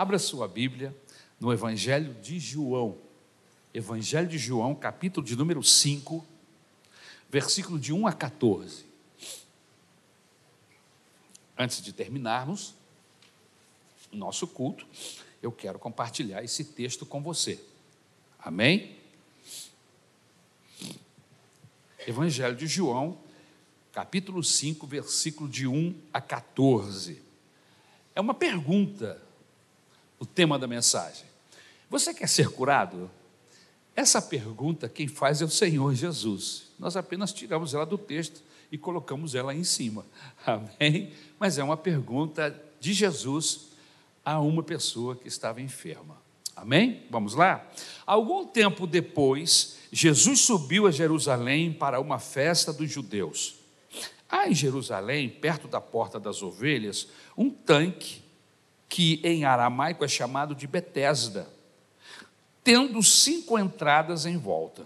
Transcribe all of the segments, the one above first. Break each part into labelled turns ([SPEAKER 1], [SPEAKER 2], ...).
[SPEAKER 1] Abra sua Bíblia no Evangelho de João. Evangelho de João, capítulo de número 5, versículo de 1 a 14. Antes de terminarmos o nosso culto, eu quero compartilhar esse texto com você. Amém? Evangelho de João, capítulo 5, versículo de 1 a 14. É uma pergunta o tema da mensagem. Você quer ser curado? Essa pergunta quem faz é o Senhor Jesus. Nós apenas tiramos ela do texto e colocamos ela em cima. Amém? Mas é uma pergunta de Jesus a uma pessoa que estava enferma. Amém? Vamos lá? Algum tempo depois, Jesus subiu a Jerusalém para uma festa dos judeus. Há em Jerusalém, perto da porta das ovelhas, um tanque que em aramaico é chamado de Betesda, tendo cinco entradas em volta.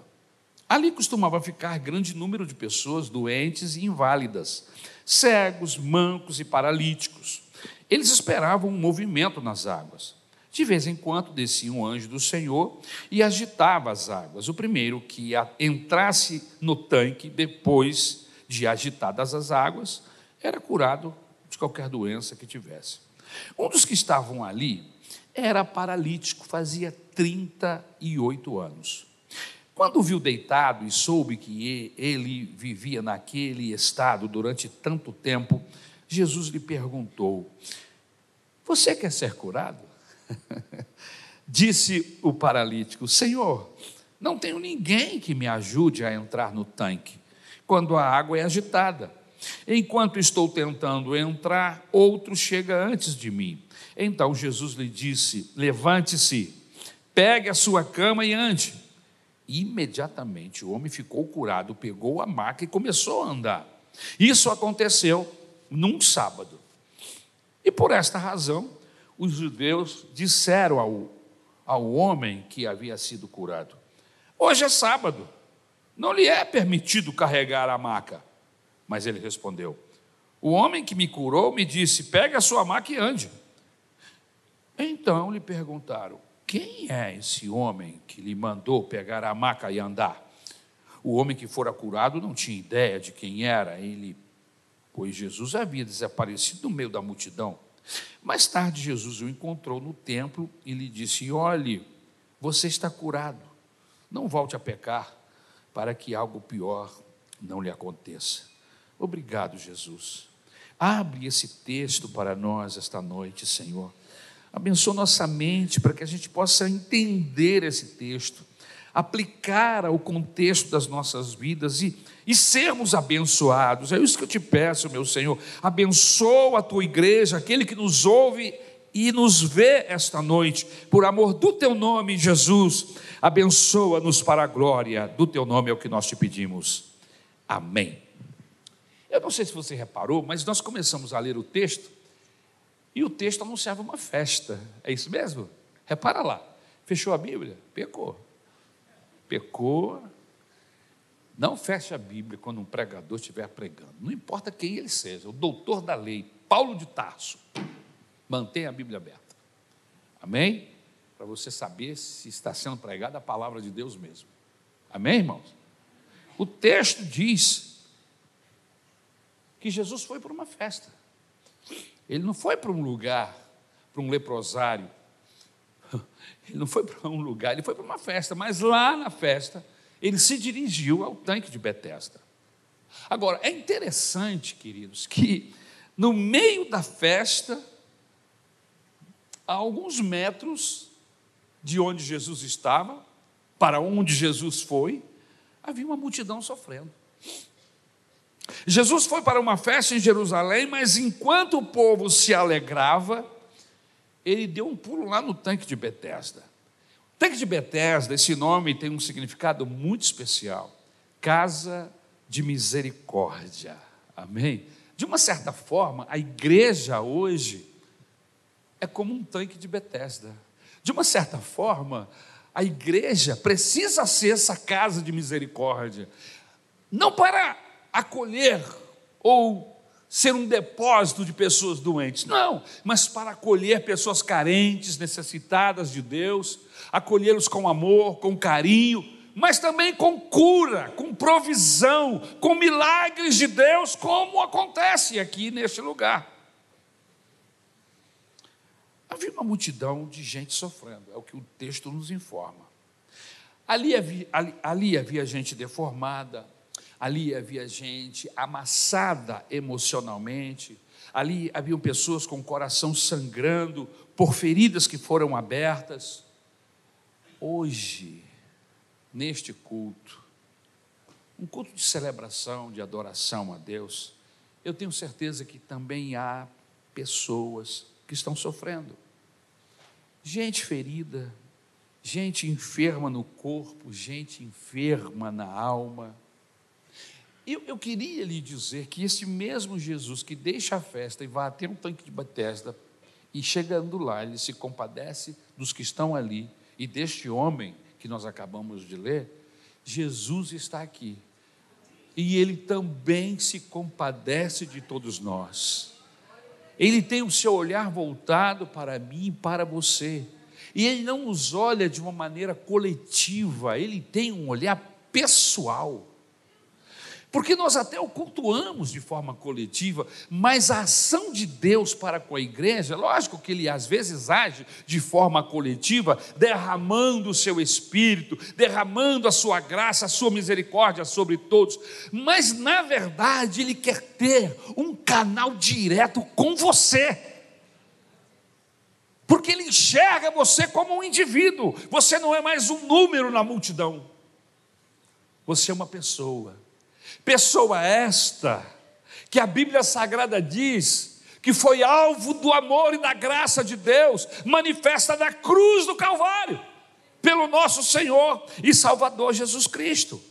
[SPEAKER 1] Ali costumava ficar grande número de pessoas doentes e inválidas, cegos, mancos e paralíticos. Eles esperavam um movimento nas águas. De vez em quando descia um anjo do Senhor e agitava as águas. O primeiro que entrasse no tanque, depois de agitadas as águas, era curado de qualquer doença que tivesse. Um dos que estavam ali era paralítico, fazia 38 anos. Quando viu deitado e soube que ele vivia naquele estado durante tanto tempo, Jesus lhe perguntou: Você quer ser curado? Disse o paralítico: Senhor, não tenho ninguém que me ajude a entrar no tanque quando a água é agitada. Enquanto estou tentando entrar, outro chega antes de mim. Então Jesus lhe disse: Levante-se, pegue a sua cama e ande. Imediatamente o homem ficou curado, pegou a maca e começou a andar. Isso aconteceu num sábado. E por esta razão, os judeus disseram ao, ao homem que havia sido curado: Hoje é sábado, não lhe é permitido carregar a maca. Mas ele respondeu: O homem que me curou me disse: Pegue a sua maca e ande. Então lhe perguntaram: Quem é esse homem que lhe mandou pegar a maca e andar? O homem que fora curado não tinha ideia de quem era ele, pois Jesus havia desaparecido no meio da multidão. Mais tarde, Jesus o encontrou no templo e lhe disse: Olhe, você está curado, não volte a pecar, para que algo pior não lhe aconteça. Obrigado, Jesus. Abre esse texto para nós esta noite, Senhor. Abençoa nossa mente para que a gente possa entender esse texto, aplicar ao contexto das nossas vidas e, e sermos abençoados. É isso que eu te peço, meu Senhor. Abençoa a tua igreja, aquele que nos ouve e nos vê esta noite, por amor do teu nome, Jesus. Abençoa-nos para a glória do teu nome, é o que nós te pedimos. Amém. Eu não sei se você reparou, mas nós começamos a ler o texto e o texto anunciava uma festa. É isso mesmo? Repara lá. Fechou a Bíblia? Pecou. Pecou. Não feche a Bíblia quando um pregador estiver pregando. Não importa quem ele seja, o doutor da lei, Paulo de Tarso. Mantenha a Bíblia aberta. Amém? Para você saber se está sendo pregada a palavra de Deus mesmo. Amém, irmãos? O texto diz que Jesus foi para uma festa. Ele não foi para um lugar, para um leprosário. Ele não foi para um lugar, ele foi para uma festa, mas lá na festa ele se dirigiu ao tanque de Betesda. Agora, é interessante, queridos, que no meio da festa, a alguns metros de onde Jesus estava, para onde Jesus foi, havia uma multidão sofrendo. Jesus foi para uma festa em Jerusalém, mas enquanto o povo se alegrava, ele deu um pulo lá no tanque de Betesda. O tanque de Betesda, esse nome tem um significado muito especial. Casa de misericórdia. Amém? De uma certa forma, a igreja hoje é como um tanque de Betesda. De uma certa forma, a igreja precisa ser essa casa de misericórdia. Não para acolher ou ser um depósito de pessoas doentes. Não, mas para acolher pessoas carentes, necessitadas de Deus, acolhê-los com amor, com carinho, mas também com cura, com provisão, com milagres de Deus, como acontece aqui neste lugar. Havia uma multidão de gente sofrendo, é o que o texto nos informa. Ali havia, ali, ali havia gente deformada, ali havia gente amassada emocionalmente, ali haviam pessoas com o coração sangrando por feridas que foram abertas. Hoje, neste culto, um culto de celebração, de adoração a Deus, eu tenho certeza que também há pessoas que estão sofrendo. Gente ferida, gente enferma no corpo, gente enferma na alma. Eu, eu queria lhe dizer que esse mesmo Jesus que deixa a festa e vai até um tanque de Bethesda, e chegando lá, ele se compadece dos que estão ali e deste homem que nós acabamos de ler, Jesus está aqui. E ele também se compadece de todos nós. Ele tem o seu olhar voltado para mim e para você. E ele não nos olha de uma maneira coletiva, ele tem um olhar pessoal. Porque nós até o cultuamos de forma coletiva, mas a ação de Deus para com a igreja, lógico que ele às vezes age de forma coletiva, derramando o seu espírito, derramando a sua graça, a sua misericórdia sobre todos, mas na verdade ele quer ter um canal direto com você. Porque ele enxerga você como um indivíduo, você não é mais um número na multidão, você é uma pessoa Pessoa esta que a Bíblia Sagrada diz que foi alvo do amor e da graça de Deus, manifesta na cruz do Calvário, pelo nosso Senhor e Salvador Jesus Cristo.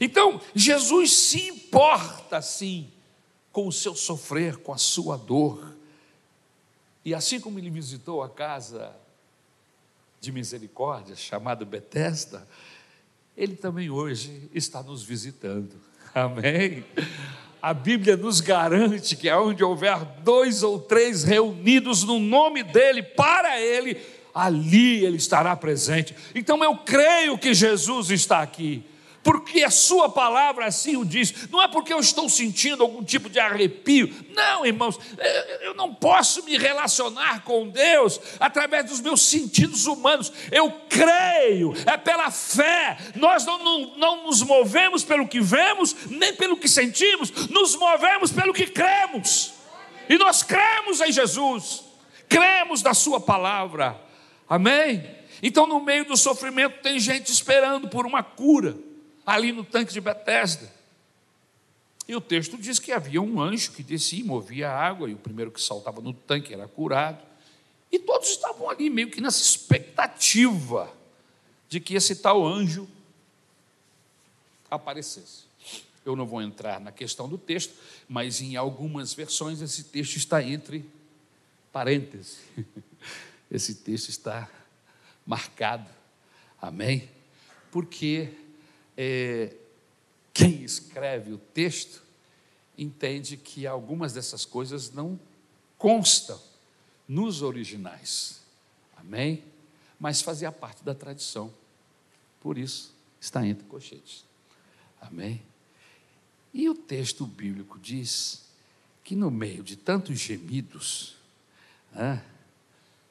[SPEAKER 1] Então, Jesus se importa sim com o seu sofrer, com a sua dor. E assim como ele visitou a casa de misericórdia, chamada Betesda, ele também hoje está nos visitando. Amém? A Bíblia nos garante que onde houver dois ou três reunidos no nome dEle, para Ele, ali Ele estará presente. Então eu creio que Jesus está aqui porque a sua palavra assim o diz, não é porque eu estou sentindo algum tipo de arrepio, não, irmãos, eu não posso me relacionar com Deus através dos meus sentidos humanos, eu creio, é pela fé, nós não, não, não nos movemos pelo que vemos, nem pelo que sentimos, nos movemos pelo que cremos, e nós cremos em Jesus, cremos na Sua palavra, amém? Então, no meio do sofrimento, tem gente esperando por uma cura ali no tanque de Betesda. E o texto diz que havia um anjo que descia e movia a água, e o primeiro que saltava no tanque era curado. E todos estavam ali meio que nessa expectativa de que esse tal anjo aparecesse. Eu não vou entrar na questão do texto, mas em algumas versões esse texto está entre parênteses. Esse texto está marcado. Amém? Porque é, quem escreve o texto entende que algumas dessas coisas não constam nos originais. Amém? Mas fazia parte da tradição. Por isso, está entre colchetes. Amém? E o texto bíblico diz que no meio de tantos gemidos,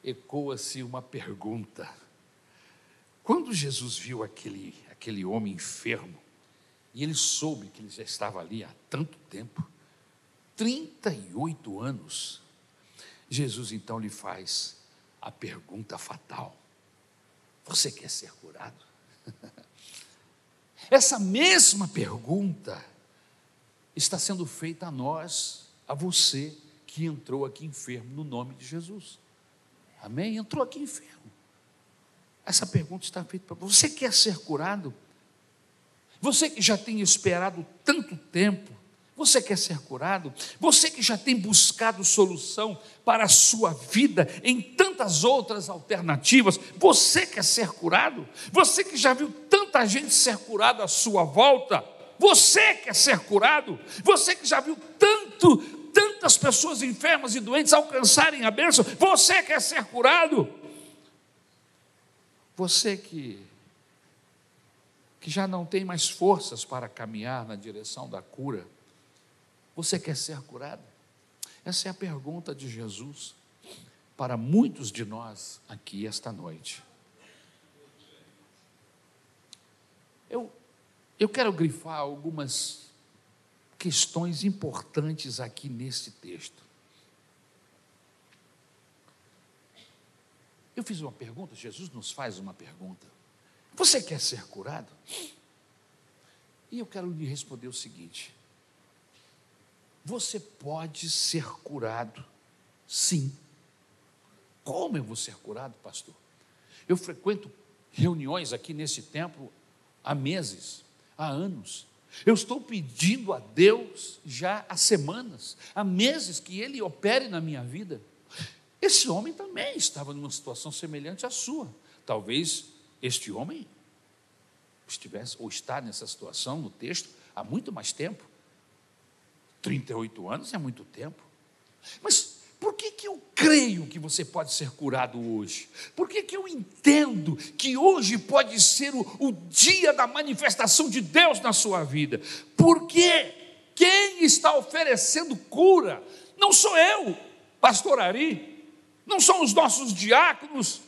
[SPEAKER 1] ecoa-se uma pergunta. Quando Jesus viu aquele aquele homem enfermo, e ele soube que ele já estava ali há tanto tempo 38 anos. Jesus então lhe faz a pergunta fatal: Você quer ser curado? Essa mesma pergunta está sendo feita a nós, a você que entrou aqui enfermo no nome de Jesus. Amém? Entrou aqui enfermo. Essa pergunta está feita para você. Você quer ser curado? Você que já tem esperado tanto tempo, você quer ser curado? Você que já tem buscado solução para a sua vida em tantas outras alternativas, você quer ser curado? Você que já viu tanta gente ser curada à sua volta, você quer ser curado? Você que já viu tanto tantas pessoas enfermas e doentes alcançarem a bênção. Você quer ser curado? Você que, que já não tem mais forças para caminhar na direção da cura, você quer ser curado? Essa é a pergunta de Jesus para muitos de nós aqui esta noite. Eu, eu quero grifar algumas questões importantes aqui nesse texto. Eu fiz uma pergunta, Jesus nos faz uma pergunta. Você quer ser curado? E eu quero lhe responder o seguinte: Você pode ser curado, sim. Como eu vou ser curado, pastor? Eu frequento reuniões aqui nesse templo há meses, há anos. Eu estou pedindo a Deus já há semanas, há meses que Ele opere na minha vida. Esse homem também estava numa situação semelhante à sua. Talvez este homem estivesse ou está nessa situação no texto há muito mais tempo. 38 anos é muito tempo. Mas por que, que eu creio que você pode ser curado hoje? Por que, que eu entendo que hoje pode ser o, o dia da manifestação de Deus na sua vida? Porque quem está oferecendo cura não sou eu, pastor Ari, não são os nossos diáconos.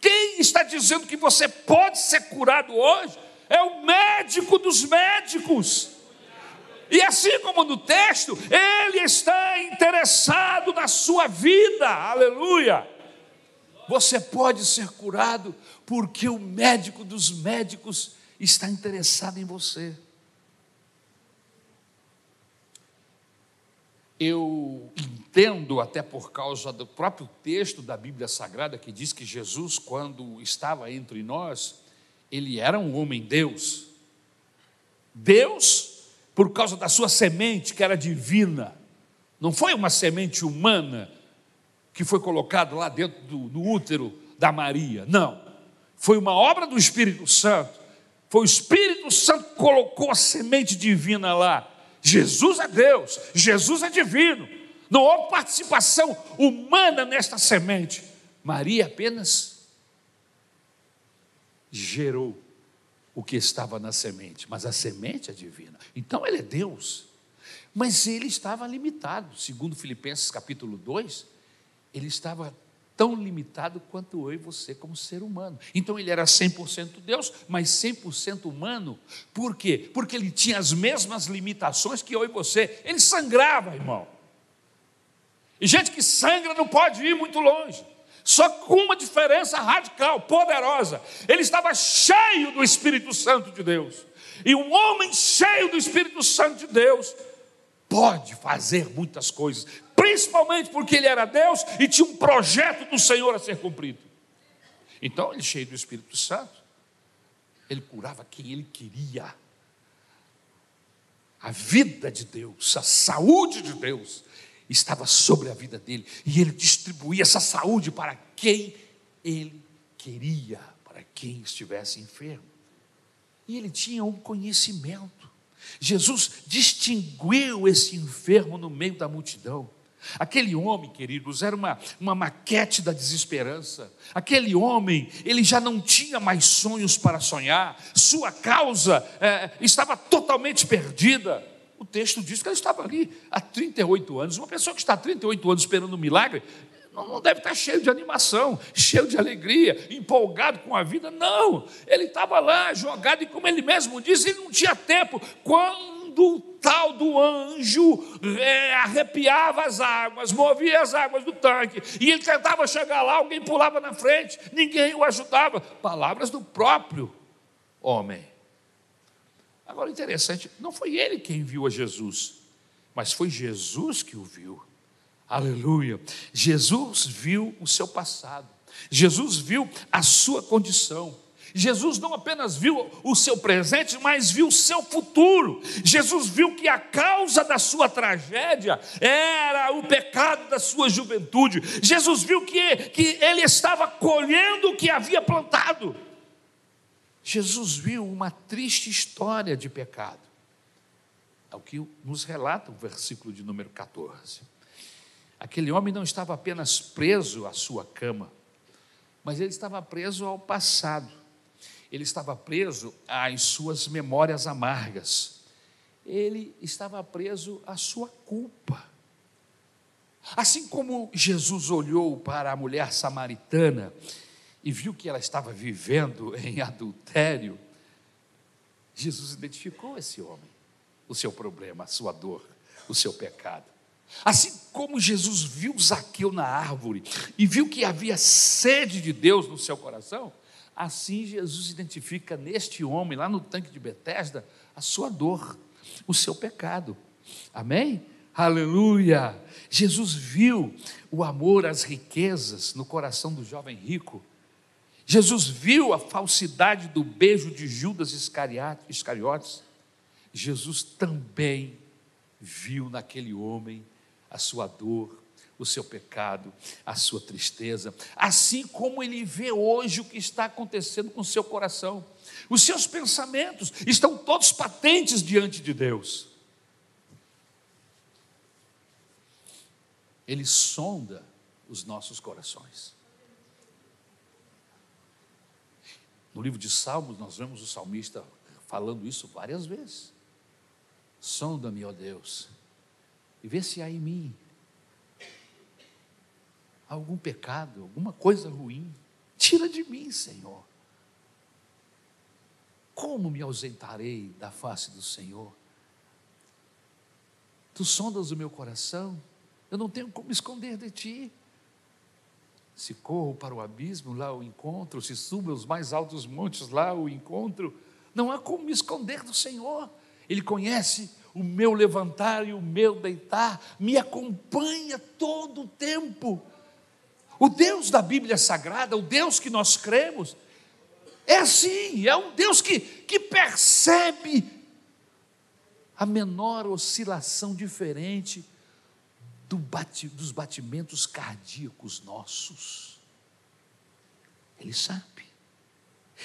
[SPEAKER 1] Quem está dizendo que você pode ser curado hoje é o médico dos médicos. E assim como no texto, Ele está interessado na sua vida, aleluia. Você pode ser curado porque o médico dos médicos está interessado em você. Eu entendo, até por causa do próprio texto da Bíblia Sagrada, que diz que Jesus, quando estava entre nós, ele era um homem-deus. Deus por causa da sua semente que era divina. Não foi uma semente humana que foi colocada lá dentro do, do útero da Maria. Não. Foi uma obra do Espírito Santo. Foi o Espírito Santo que colocou a semente divina lá. Jesus é Deus, Jesus é divino. Não houve participação humana nesta semente. Maria apenas gerou o que estava na semente, mas a semente é divina. Então ele é Deus. Mas ele estava limitado, segundo Filipenses capítulo 2, ele estava tão limitado quanto eu e você como ser humano. Então ele era 100% Deus, mas 100% humano. Por quê? Porque ele tinha as mesmas limitações que eu e você. Ele sangrava, irmão. E gente que sangra não pode ir muito longe só com uma diferença radical, poderosa. Ele estava cheio do Espírito Santo de Deus. E um homem cheio do Espírito Santo de Deus pode fazer muitas coisas, principalmente porque ele era Deus e tinha um projeto do Senhor a ser cumprido. Então, ele cheio do Espírito Santo, ele curava quem ele queria. A vida de Deus, a saúde de Deus, estava sobre a vida dele e ele distribuía essa saúde para quem ele queria, para quem estivesse enfermo. E ele tinha um conhecimento. Jesus distinguiu esse enfermo no meio da multidão. Aquele homem, queridos, era uma, uma maquete da desesperança. Aquele homem, ele já não tinha mais sonhos para sonhar, sua causa é, estava totalmente perdida o texto diz que ele estava ali há 38 anos. Uma pessoa que está há 38 anos esperando um milagre, não deve estar cheio de animação, cheio de alegria, empolgado com a vida. Não, ele estava lá jogado e, como ele mesmo diz, ele não tinha tempo. Quando o tal do anjo é, arrepiava as águas, movia as águas do tanque, e ele tentava chegar lá, alguém pulava na frente, ninguém o ajudava. Palavras do próprio homem. Agora, interessante, não foi ele quem viu a Jesus, mas foi Jesus que o viu. Aleluia. Jesus viu o seu passado, Jesus viu a sua condição. Jesus não apenas viu o seu presente, mas viu o seu futuro. Jesus viu que a causa da sua tragédia era o pecado da sua juventude. Jesus viu que, que ele estava colhendo o que havia plantado. Jesus viu uma triste história de pecado. ao que nos relata o versículo de número 14. Aquele homem não estava apenas preso à sua cama, mas ele estava preso ao passado, ele estava preso às suas memórias amargas, ele estava preso à sua culpa. Assim como Jesus olhou para a mulher samaritana e viu que ela estava vivendo em adultério, Jesus identificou esse homem, o seu problema, a sua dor, o seu pecado. Assim como Jesus viu Zaqueu na árvore e viu que havia sede de Deus no seu coração, assim Jesus identifica neste homem, lá no tanque de Betesda, a sua dor, o seu pecado. Amém? Aleluia! Jesus viu o amor às riquezas no coração do jovem rico. Jesus viu a falsidade do beijo de Judas Iscariotes. Jesus também viu naquele homem a sua dor, o seu pecado, a sua tristeza, assim como ele vê hoje o que está acontecendo com o seu coração. Os seus pensamentos estão todos patentes diante de Deus. Ele sonda os nossos corações. No livro de Salmos, nós vemos o salmista falando isso várias vezes. Sonda-me, ó Deus, e vê se há em mim algum pecado, alguma coisa ruim. Tira de mim, Senhor. Como me ausentarei da face do Senhor? Tu sondas o meu coração, eu não tenho como esconder de ti. Se corro para o abismo, lá o encontro, se subo aos mais altos montes, lá o encontro, não há como me esconder do Senhor. Ele conhece o meu levantar e o meu deitar, me acompanha todo o tempo. O Deus da Bíblia Sagrada, o Deus que nós cremos, é assim, é um Deus que, que percebe a menor oscilação diferente do bate, dos batimentos cardíacos nossos. Ele sabe.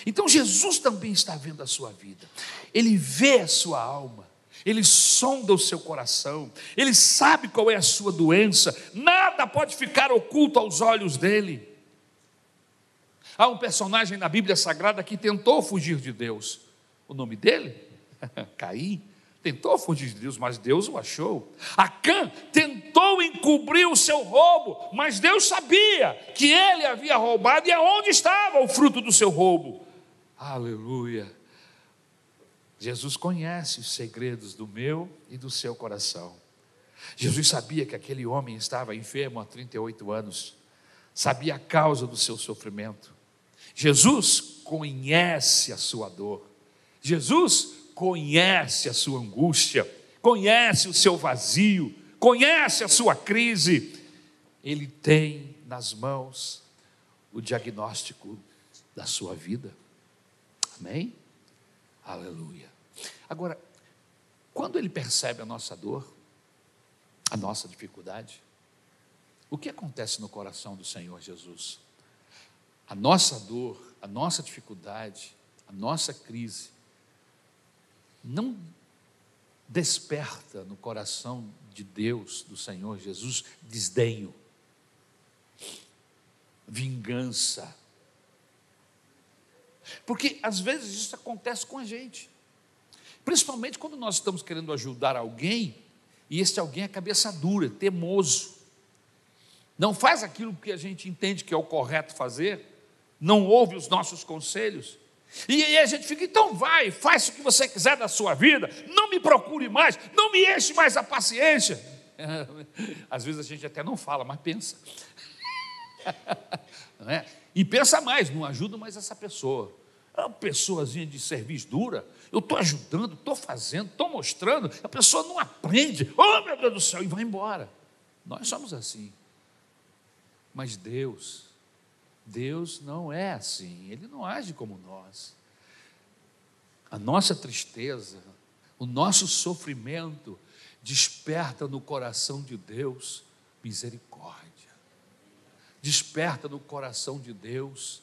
[SPEAKER 1] Então Jesus também está vendo a sua vida, ele vê a sua alma, ele sonda o seu coração, ele sabe qual é a sua doença, nada pode ficar oculto aos olhos dele. Há um personagem na Bíblia Sagrada que tentou fugir de Deus, o nome dele? Caim. Tentou fugir de Deus, mas Deus o achou. Acã tentou encobrir o seu roubo, mas Deus sabia que ele havia roubado e aonde estava o fruto do seu roubo. Aleluia. Jesus conhece os segredos do meu e do seu coração. Jesus sabia que aquele homem estava enfermo há 38 anos, sabia a causa do seu sofrimento. Jesus conhece a sua dor. Jesus conhece a sua angústia, conhece o seu vazio, conhece a sua crise. Ele tem nas mãos o diagnóstico da sua vida. Amém? Aleluia. Agora, quando ele percebe a nossa dor, a nossa dificuldade, o que acontece no coração do Senhor Jesus? A nossa dor, a nossa dificuldade, a nossa crise, não desperta no coração de Deus, do Senhor Jesus, desdenho, vingança. Porque às vezes isso acontece com a gente. Principalmente quando nós estamos querendo ajudar alguém e esse alguém é cabeça dura, teimoso. Não faz aquilo que a gente entende que é o correto fazer, não ouve os nossos conselhos. E aí a gente fica, então vai, faz o que você quiser da sua vida, não me procure mais, não me enche mais a paciência. Às vezes a gente até não fala, mas pensa. É? E pensa mais, não ajuda mais essa pessoa. É uma pessoazinha de serviço dura, eu estou ajudando, estou fazendo, estou mostrando, a pessoa não aprende, oh meu Deus do céu, e vai embora. Nós somos assim. Mas Deus, Deus não é assim, Ele não age como nós. A nossa tristeza, o nosso sofrimento, desperta no coração de Deus misericórdia, desperta no coração de Deus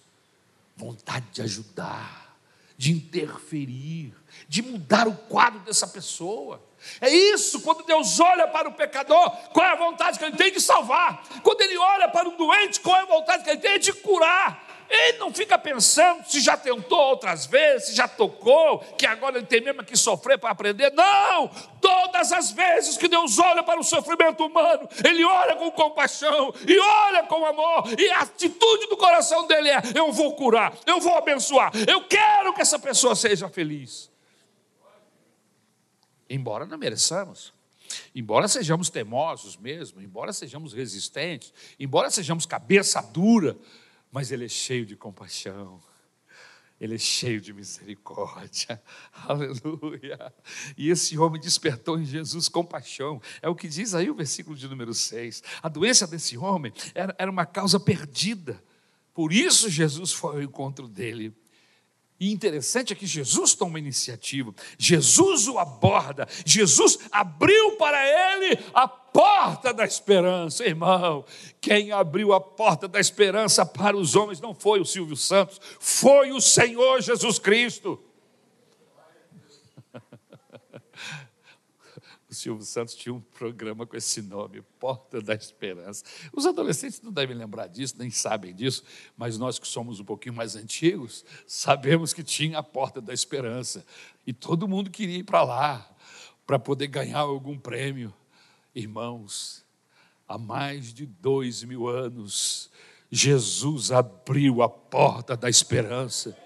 [SPEAKER 1] vontade de ajudar, de interferir, de mudar o quadro dessa pessoa. É isso, quando Deus olha para o pecador, qual é a vontade que ele tem de salvar? Quando ele olha para o doente, qual é a vontade que ele tem de curar? Ele não fica pensando se já tentou outras vezes, se já tocou, que agora ele tem mesmo que sofrer para aprender. Não! Todas as vezes que Deus olha para o sofrimento humano, Ele olha com compaixão e olha com amor, e a atitude do coração dele é: eu vou curar, eu vou abençoar, eu quero que essa pessoa seja feliz. Embora não mereçamos. Embora sejamos teimosos mesmo, embora sejamos resistentes, embora sejamos cabeça dura, mas Ele é cheio de compaixão. Ele é cheio de misericórdia, aleluia. E esse homem despertou em Jesus compaixão, é o que diz aí o versículo de número 6. A doença desse homem era, era uma causa perdida, por isso Jesus foi ao encontro dele. E interessante é que Jesus toma iniciativa, Jesus o aborda, Jesus abriu para ele a porta da esperança, irmão. Quem abriu a porta da esperança para os homens não foi o Silvio Santos, foi o Senhor Jesus Cristo. Silvio Santos tinha um programa com esse nome, Porta da Esperança. Os adolescentes não devem lembrar disso, nem sabem disso, mas nós que somos um pouquinho mais antigos, sabemos que tinha a Porta da Esperança. E todo mundo queria ir para lá, para poder ganhar algum prêmio. Irmãos, há mais de dois mil anos, Jesus abriu a porta da esperança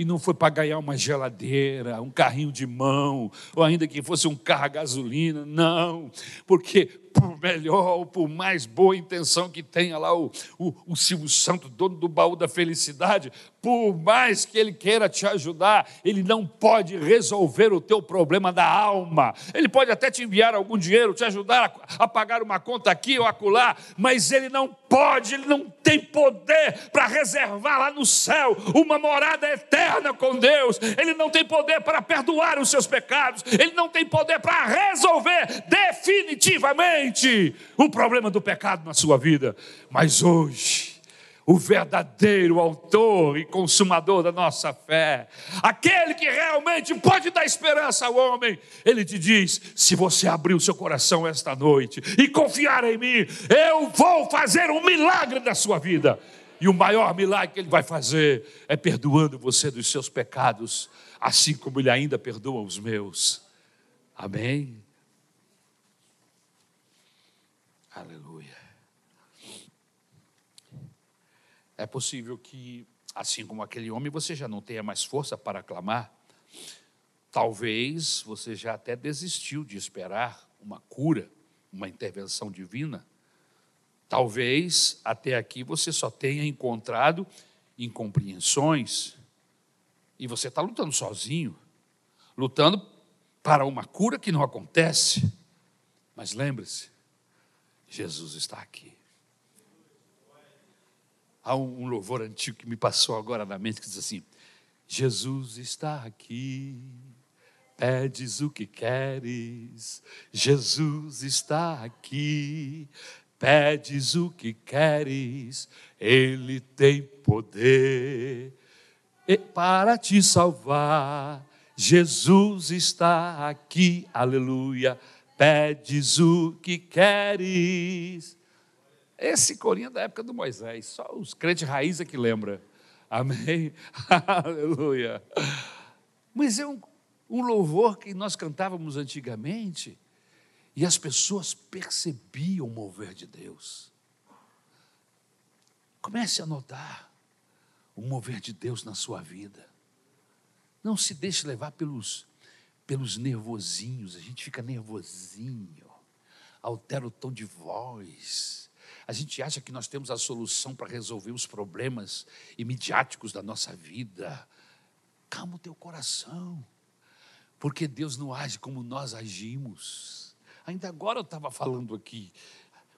[SPEAKER 1] e não foi para ganhar uma geladeira, um carrinho de mão, ou ainda que fosse um carro a gasolina, não, porque por melhor ou por mais boa intenção que tenha lá o, o, o Silvio Santo, dono do baú da felicidade, por mais que ele queira te ajudar, ele não pode resolver o teu problema da alma. Ele pode até te enviar algum dinheiro, te ajudar a, a pagar uma conta aqui ou acolá, mas ele não pode, ele não tem poder para reservar lá no céu uma morada eterna com Deus. Ele não tem poder para perdoar os seus pecados, ele não tem poder para resolver definitivamente o problema do pecado na sua vida. Mas hoje, o verdadeiro autor e consumador da nossa fé, aquele que realmente pode dar esperança ao homem, ele te diz: se você abrir o seu coração esta noite e confiar em mim, eu vou fazer um milagre na sua vida. E o maior milagre que ele vai fazer é perdoando você dos seus pecados, assim como ele ainda perdoa os meus. Amém? Aleluia. É possível que, assim como aquele homem, você já não tenha mais força para clamar. Talvez você já até desistiu de esperar uma cura, uma intervenção divina. Talvez até aqui você só tenha encontrado incompreensões e você está lutando sozinho, lutando para uma cura que não acontece. Mas lembre-se, Jesus está aqui. Há um, louvor antigo que me passou agora na mente que diz assim: Jesus está aqui, pedes o que queres, Jesus está aqui, pedes o que queres, Ele tem poder para te salvar. Jesus está aqui, aleluia, pedes o que queres. Esse corinho é da época do Moisés, só os crentes raiz é que lembra. Amém? Aleluia. Mas é um, um louvor que nós cantávamos antigamente e as pessoas percebiam o mover de Deus. Comece a notar o mover de Deus na sua vida. Não se deixe levar pelos, pelos nervosinhos, a gente fica nervosinho, altera o tom de voz a gente acha que nós temos a solução para resolver os problemas imediáticos da nossa vida. Calma o teu coração, porque Deus não age como nós agimos. Ainda agora eu estava falando aqui,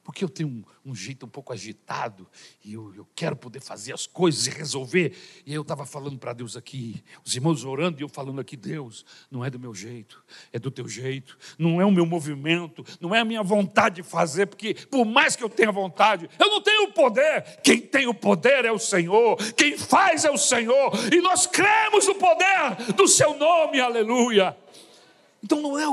[SPEAKER 1] porque eu tenho um, um, jeito um pouco agitado e eu, eu, quero poder fazer as coisas e resolver. E eu estava falando para Deus aqui, os irmãos orando e eu falando aqui: Deus, não é do meu jeito, é do teu jeito, não é o meu movimento, não é a minha vontade de fazer, porque por mais que eu tenha vontade, eu não tenho poder. Quem tem o poder é o Senhor, quem faz é o Senhor, e nós cremos no poder do seu nome, aleluia. Então não é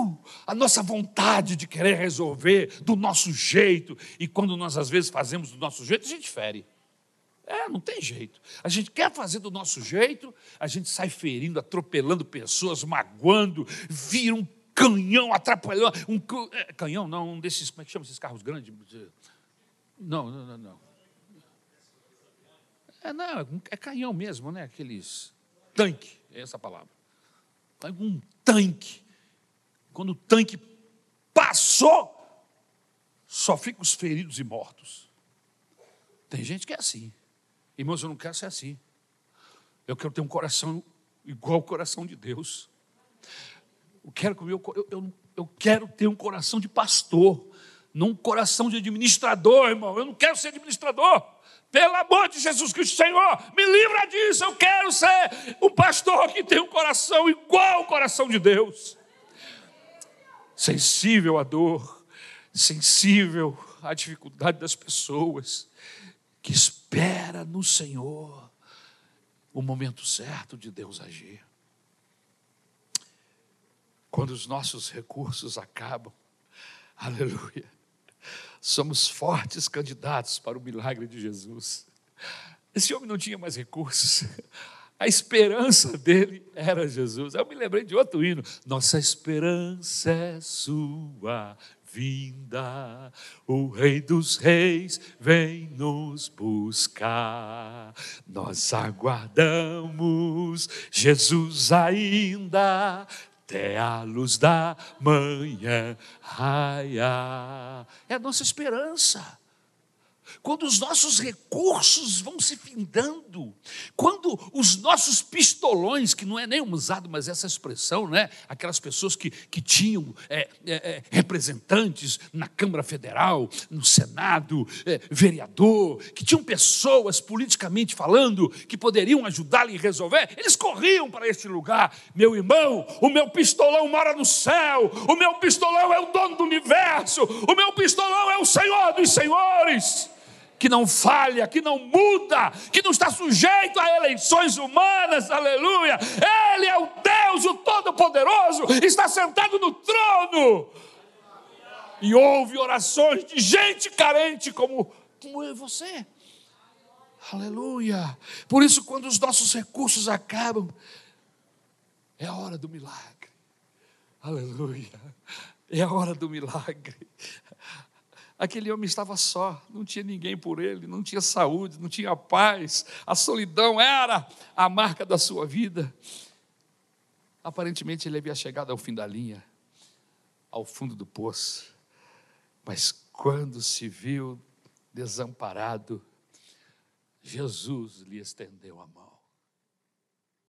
[SPEAKER 1] a nossa vontade de querer resolver do nosso jeito, e quando nós às vezes fazemos do nosso jeito, a gente fere. É, não tem jeito. A gente quer fazer do nosso jeito, a gente sai ferindo, atropelando pessoas, magoando, vira um canhão, atrapalhando. Um é, canhão, não, um desses, como é que chama esses carros grandes? Não, não, não, não. É, não, é canhão mesmo, né? Aqueles tanque, é essa palavra. Um tanque quando o tanque passou, só ficam os feridos e mortos. Tem gente que é assim. Irmãos, eu não quero ser assim. Eu quero ter um coração igual ao coração de Deus. Eu quero, eu, eu, eu quero ter um coração de pastor, não um coração de administrador, irmão. Eu não quero ser administrador. Pelo amor de Jesus Cristo, Senhor, me livra disso. Eu quero ser um pastor que tem um coração igual ao coração de Deus sensível à dor, sensível à dificuldade das pessoas, que espera no Senhor o momento certo de Deus agir. Quando os nossos recursos acabam, aleluia, somos fortes candidatos para o milagre de Jesus. Esse homem não tinha mais recursos, a esperança dele era Jesus. Eu me lembrei de outro hino. Nossa esperança é sua vinda, o Rei dos Reis vem nos buscar. Nós aguardamos Jesus ainda até a luz da manhã raiar. É a nossa esperança quando os nossos recursos vão se findando, quando os nossos pistolões, que não é nem usado, mas essa expressão, né? aquelas pessoas que, que tinham é, é, é, representantes na Câmara Federal, no Senado, é, vereador, que tinham pessoas politicamente falando que poderiam ajudá-lo a resolver, eles corriam para este lugar. Meu irmão, o meu pistolão mora no céu, o meu pistolão é o dono do universo, o meu pistolão é o Senhor dos senhores que não falha, que não muda, que não está sujeito a eleições humanas, aleluia. Ele é o Deus, o Todo-Poderoso, está sentado no trono. E ouve orações de gente carente como, como eu e você. Aleluia. Por isso, quando os nossos recursos acabam, é a hora do milagre. Aleluia. É a hora do milagre. Aquele homem estava só, não tinha ninguém por ele, não tinha saúde, não tinha paz, a solidão era a marca da sua vida. Aparentemente ele havia chegado ao fim da linha, ao fundo do poço, mas quando se viu desamparado, Jesus lhe estendeu a mão.